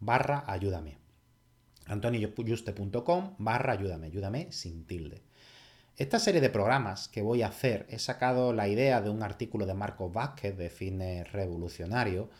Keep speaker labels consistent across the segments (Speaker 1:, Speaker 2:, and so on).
Speaker 1: barra ayúdame. antonioyuste.com barra ayúdame, ayúdame sin tilde. Esta serie de programas que voy a hacer he sacado la idea de un artículo de Marcos Vázquez de Fitness Revolucionario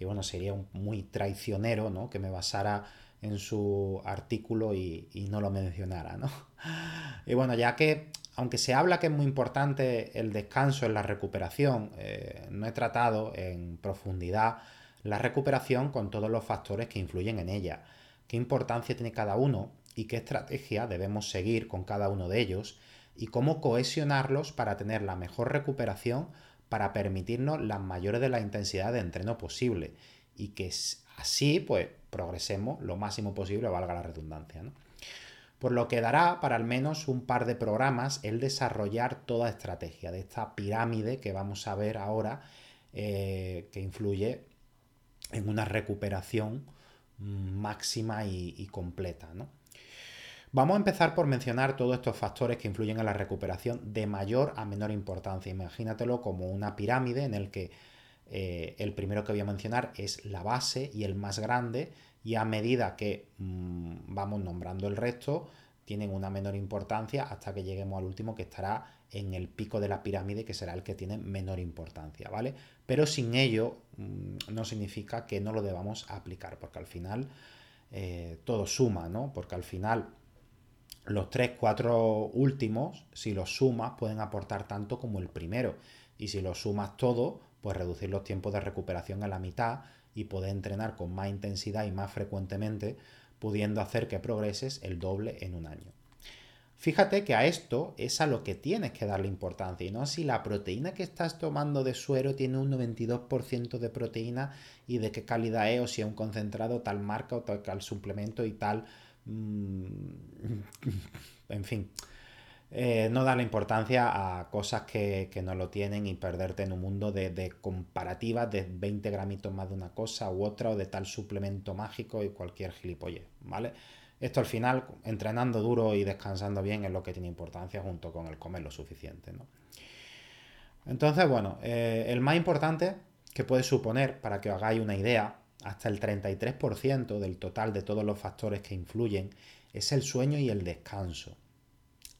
Speaker 1: y bueno, sería muy traicionero ¿no? que me basara en su artículo y, no lo mencionara, ¿no? Y bueno, ya que aunque se habla que es muy importante el descanso en la recuperación, eh, no he tratado en profundidad la recuperación con todos los factores que influyen en ella, qué importancia tiene cada uno y qué estrategia debemos seguir con cada uno de ellos y cómo cohesionarlos para tener la mejor recuperación para permitirnos las mayores de la intensidad de entreno posible y que así pues progresemos lo máximo posible, valga la redundancia. Por lo que dará para al menos un par de programas el desarrollar toda estrategia de esta pirámide que vamos a ver ahora eh, que influye en una recuperación máxima y, completa. Vamos a empezar por mencionar todos estos factores que influyen en la recuperación de mayor a menor importancia. Imagínatelo como una pirámide en el que eh, el primero que voy a mencionar es la base y el más grande y a medida que mm, vamos nombrando el resto tienen una menor importancia hasta que lleguemos al último que estará en el pico de la pirámide que será el que tiene menor importancia, ¿vale? Pero sin ello mm, no significa que no lo debamos aplicar porque al final eh, todo suma, ¿no? Porque al final los tres, cuatro últimos, si los sumas, pueden aportar tanto como el primero. Y si los sumas todo, pues reducir los tiempos de recuperación a la mitad y poder entrenar con más intensidad y más frecuentemente, pudiendo hacer que progreses el doble en un año. Fíjate que a esto es a lo que tienes que darle importancia y no si la proteína que estás tomando de suero tiene un 92% de proteína y de qué calidad es o si es un concentrado tal marca o tal suplemento y tal Mm, en fin, eh, no darle importancia a cosas que, no lo tienen y perderte en un mundo de, comparativas de 20 gramitos más de una cosa u otra o de tal suplemento mágico y cualquier gilipollez, ¿vale? Esto al final, entrenando duro y descansando bien es lo que tiene importancia junto con el comer lo suficiente, ¿no? Entonces, bueno, eh, el más importante que puede suponer, para que os hagáis una idea, hasta el 33% del total de todos los factores que influyen es el sueño y el descanso.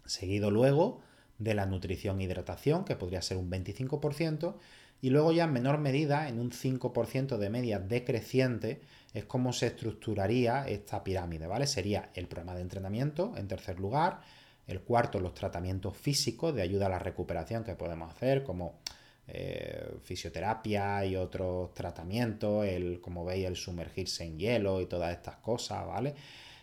Speaker 1: Seguido luego de la nutrición e hidratación, que podría ser un 25%, y luego ya en menor medida, en un 5% de media decreciente, es como se estructuraría esta pirámide, ¿vale? Sería el programa de entrenamiento en tercer lugar, el cuarto los tratamientos físicos de ayuda a la recuperación que podemos hacer, como eh, fisioterapia y otros tratamientos, el, como veis, el sumergirse en hielo y todas estas cosas, ¿vale?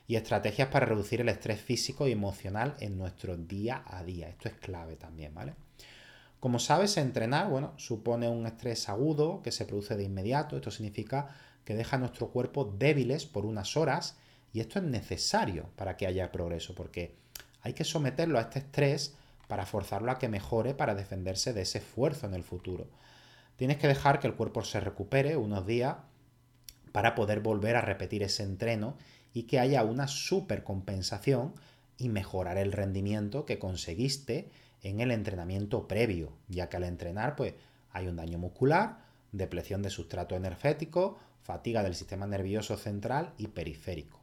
Speaker 1: Y estrategias para reducir el estrés físico y emocional en nuestro día a día. Esto es clave también, ¿vale? Como sabes, entrenar, bueno, supone un estrés agudo que se produce de inmediato. Esto significa que deja a nuestro cuerpo débiles por unas horas y esto es necesario para que haya progreso, porque hay que someterlo a este estrés para forzarlo a que mejore para defenderse de ese esfuerzo en el futuro. Tienes que dejar que el cuerpo se recupere unos días para poder volver a repetir ese entreno y que haya una supercompensación y mejorar el rendimiento que conseguiste en el entrenamiento previo, ya que al entrenar pues hay un daño muscular, depleción de sustrato energético, fatiga del sistema nervioso central y periférico.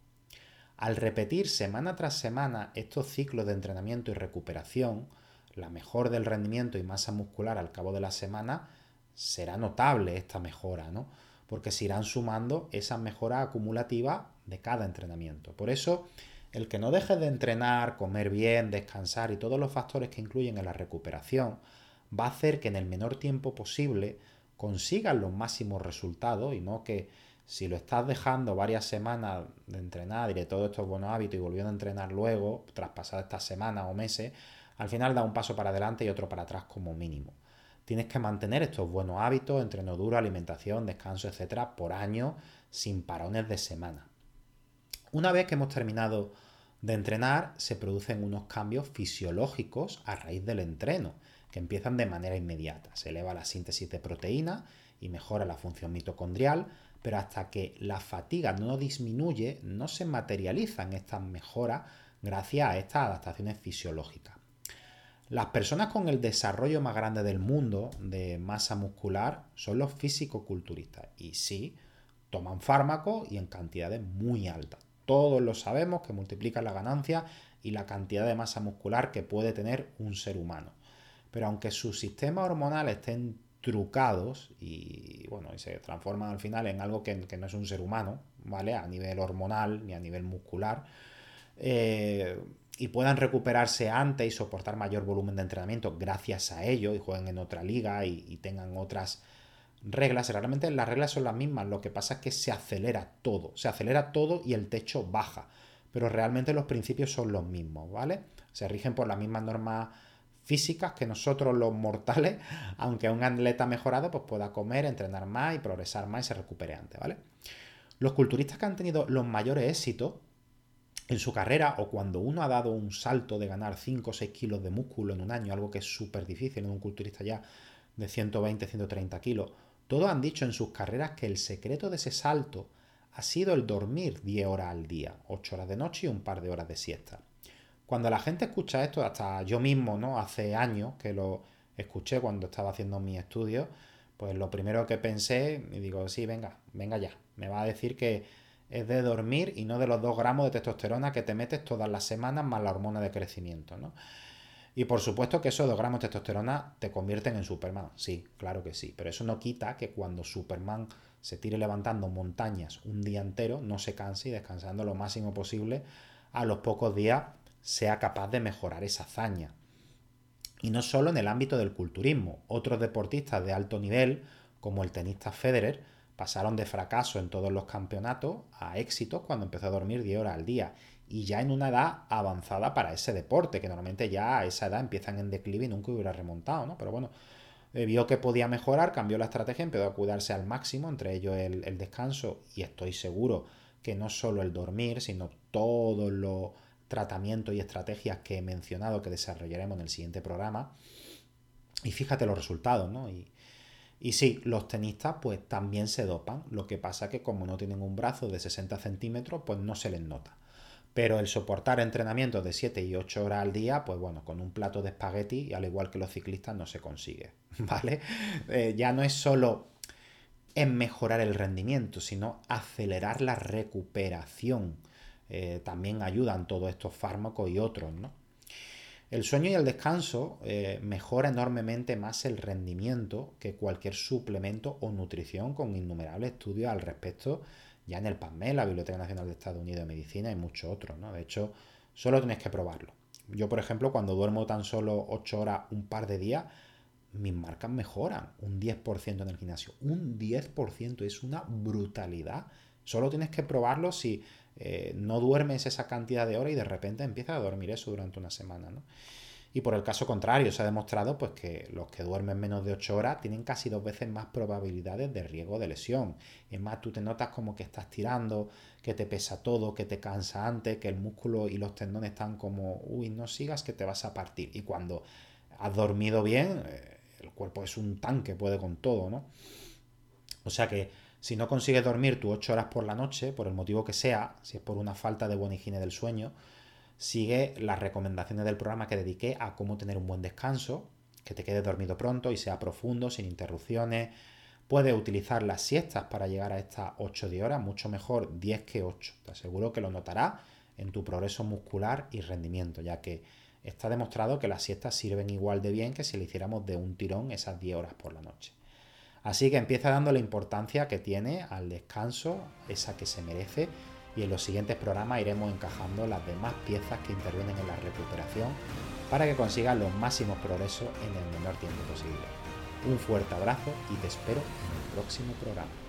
Speaker 1: Al repetir semana tras semana estos ciclos de entrenamiento y recuperación, la mejor del rendimiento y masa muscular al cabo de la semana será notable esta mejora, ¿no? Porque se irán sumando esas mejoras acumulativas de cada entrenamiento. Por eso, el que no dejes de entrenar, comer bien, descansar y todos los factores que incluyen en la recuperación va a hacer que en el menor tiempo posible consigas los máximos resultados y no que si lo estás dejando varias semanas de entrenar y de todos estos buenos hábitos y volviendo a entrenar luego, tras pasar estas semanas o meses, al final da un paso para adelante y otro para atrás como mínimo. Tienes que mantener estos buenos hábitos, entreno duro, alimentación, descanso, etcétera, por año, sin parones de semana. Una vez que hemos terminado de entrenar, se producen unos cambios fisiológicos a raíz del entreno, que empiezan de manera inmediata. Se eleva la síntesis de proteína y mejora la función mitocondrial, pero hasta que la fatiga no disminuye, no se materializan estas mejoras gracias a estas adaptaciones fisiológicas. Las personas con el desarrollo más grande del mundo de masa muscular son los físico-culturistas y sí, toman fármacos y en cantidades muy altas. Todos lo sabemos que multiplican la ganancia y la cantidad de masa muscular que puede tener un ser humano. Pero aunque su sistema hormonal estén trucados y bueno, y se transforman al final en algo que, no es un ser humano, ¿vale? A nivel hormonal ni a nivel muscular. Eh, y puedan recuperarse antes y soportar mayor volumen de entrenamiento gracias a ello y jueguen en otra liga y, tengan otras reglas. Realmente las reglas son las mismas, lo que pasa es que se acelera todo, se acelera todo y el techo baja, pero realmente los principios son los mismos, ¿vale? Se rigen por las mismas normas físicas que nosotros los mortales, aunque un atleta mejorado pues pueda comer, entrenar más y progresar más y se recupere antes, ¿vale? Los culturistas que han tenido los mayores éxitos en su carrera o cuando uno ha dado un salto de ganar 5 o 6 kilos de músculo en un año, algo que es súper difícil en un culturista ya de 120, 130 kilos, todos han dicho en sus carreras que el secreto de ese salto ha sido el dormir 10 horas al día, 8 horas de noche y un par de horas de siesta. Cuando la gente escucha esto, hasta yo mismo, ¿no? Hace años que lo escuché cuando estaba haciendo mis estudios, pues lo primero que pensé, y digo, sí, venga, venga ya, me va a decir que es de dormir y no de los 2 gramos de testosterona que te metes todas las semanas más la hormona de crecimiento, ¿no? Y por supuesto que esos 2 gramos de testosterona te convierten en Superman, sí, claro que sí, pero eso no quita que cuando Superman se tire levantando montañas un día entero, no se canse y descansando lo máximo posible, a los pocos días sea capaz de mejorar esa hazaña. Y no solo en el ámbito del culturismo, otros deportistas de alto nivel, como el tenista Federer, pasaron de fracaso en todos los campeonatos a éxito cuando empezó a dormir 10 horas al día y ya en una edad avanzada para ese deporte, que normalmente ya a esa edad empiezan en declive y nunca hubiera remontado, ¿no? Pero bueno, eh, vio que podía mejorar, cambió la estrategia, empezó a cuidarse al máximo, entre ellos el, descanso, y estoy seguro que no solo el dormir, sino todos los tratamientos y estrategias que he mencionado que desarrollaremos en el siguiente programa. Y fíjate los resultados, ¿no? Y, y sí, los tenistas pues también se dopan. Lo que pasa que como no tienen un brazo de 60 centímetros, pues no se les nota. Pero el soportar entrenamientos de 7 y 8 horas al día, pues bueno, con un plato de espagueti, al igual que los ciclistas, no se consigue. ¿Vale? Eh, ya no es solo en mejorar el rendimiento, sino acelerar la recuperación. Eh, también ayudan todos estos fármacos y otros, ¿no? El sueño y el descanso eh, mejora enormemente más el rendimiento que cualquier suplemento o nutrición con innumerables estudios al respecto ya en el PAME, la Biblioteca Nacional de Estados Unidos de Medicina y muchos otros, ¿no? De hecho, solo tienes que probarlo. Yo, por ejemplo, cuando duermo tan solo 8 horas un par de días, mis marcas mejoran un 10% en el gimnasio. Un 10% es una brutalidad. Solo tienes que probarlo si eh, no duermes esa cantidad de horas y de repente empiezas a dormir eso durante una semana. Y por el caso contrario, se ha demostrado pues, que los que duermen menos de 8 horas tienen casi dos veces más probabilidades de riesgo de lesión. Es más, tú te notas como que estás tirando, que te pesa todo, que te cansa antes, que el músculo y los tendones están como, uy, no sigas que te vas a partir. Y cuando has dormido bien, eh, el cuerpo es un tanque, puede con todo, ¿no? O sea que Si no consigues dormir tus 8 horas por la noche, por el motivo que sea, si es por una falta de buena higiene del sueño, sigue las recomendaciones del programa que dediqué a cómo tener un buen descanso, que te quede dormido pronto y sea profundo, sin interrupciones. Puedes utilizar las siestas para llegar a estas 8 de horas, mucho mejor 10 que 8. Te aseguro que lo notarás en tu progreso muscular y rendimiento, ya que está demostrado que las siestas sirven igual de bien que si le hiciéramos de un tirón esas 10 horas por la noche. Así que empieza dando la importancia que tiene al descanso, esa que se merece, y en los siguientes programas iremos encajando las demás piezas que intervienen en la recuperación para que consigas los máximos progresos en el menor tiempo posible. Un fuerte abrazo y te espero en el próximo programa.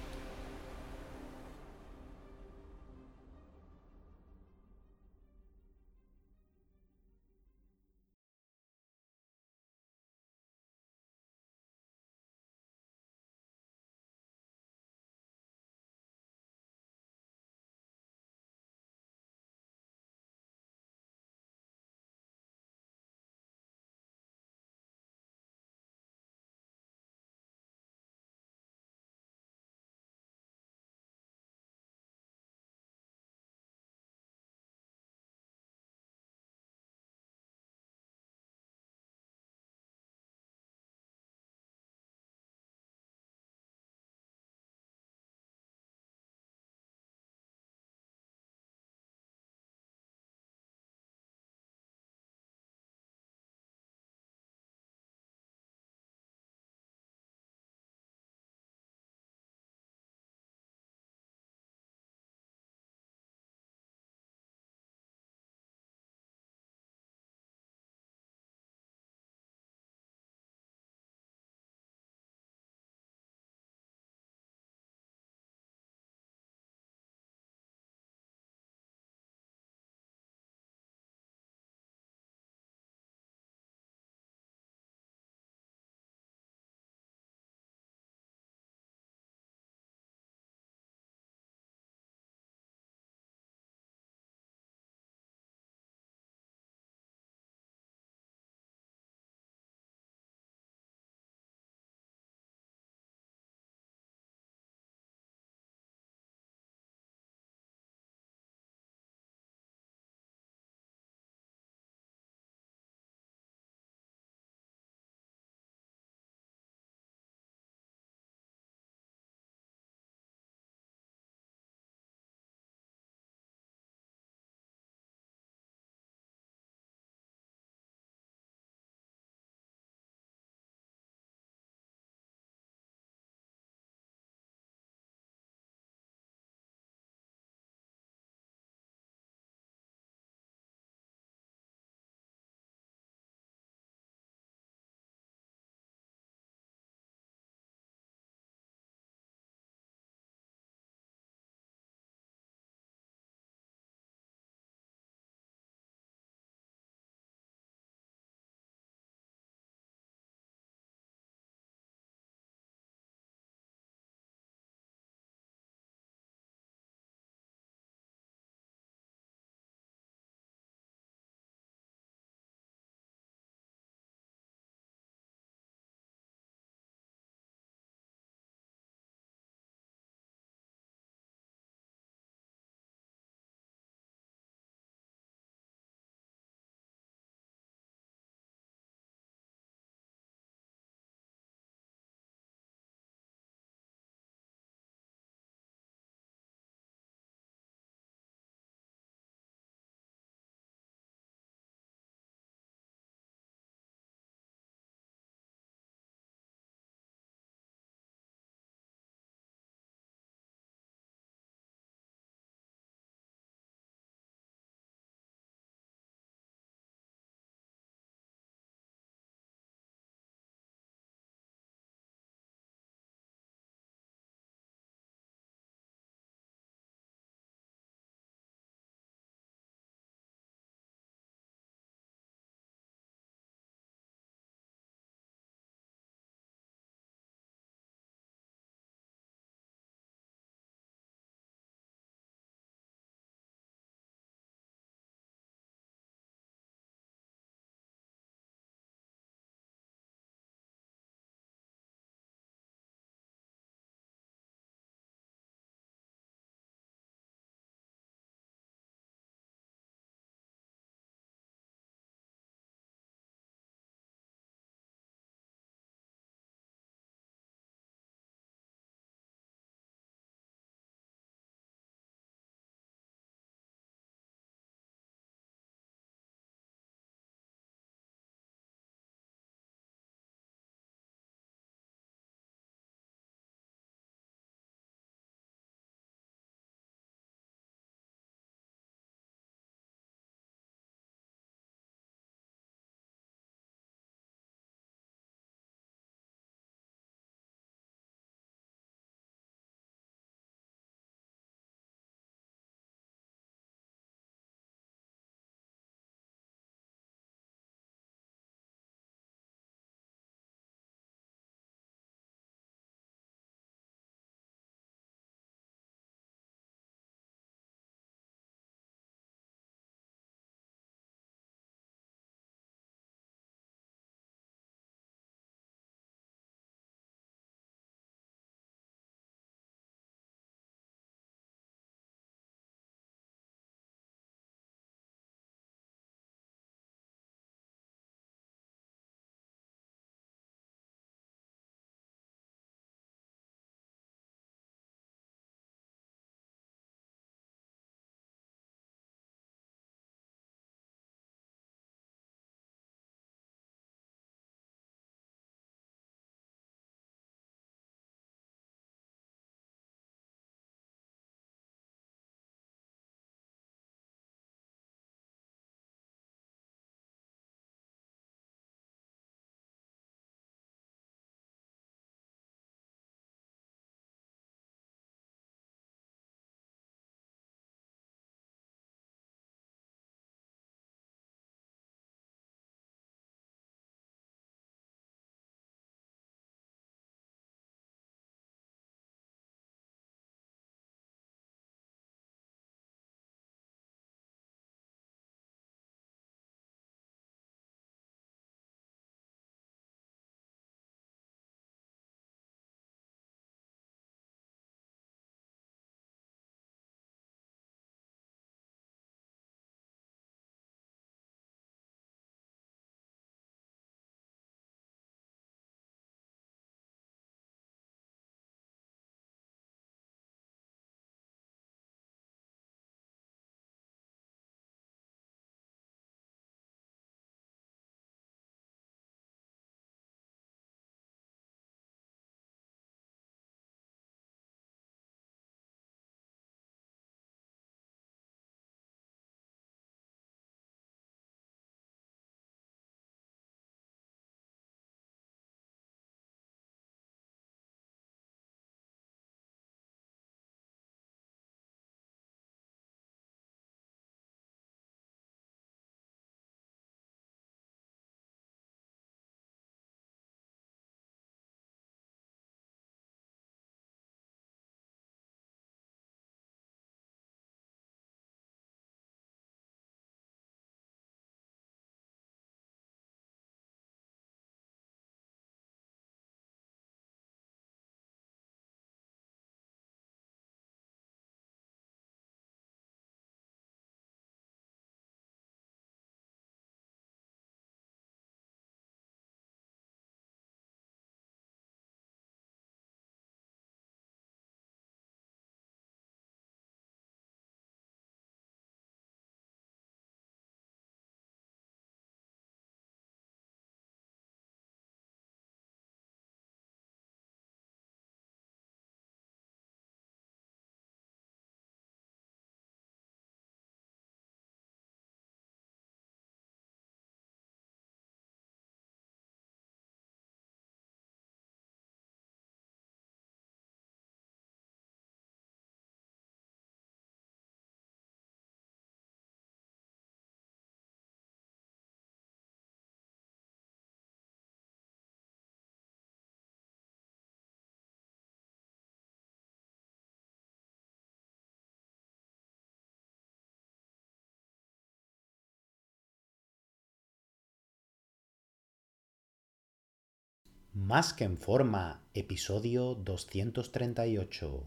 Speaker 1: Más que en forma, episodio 238.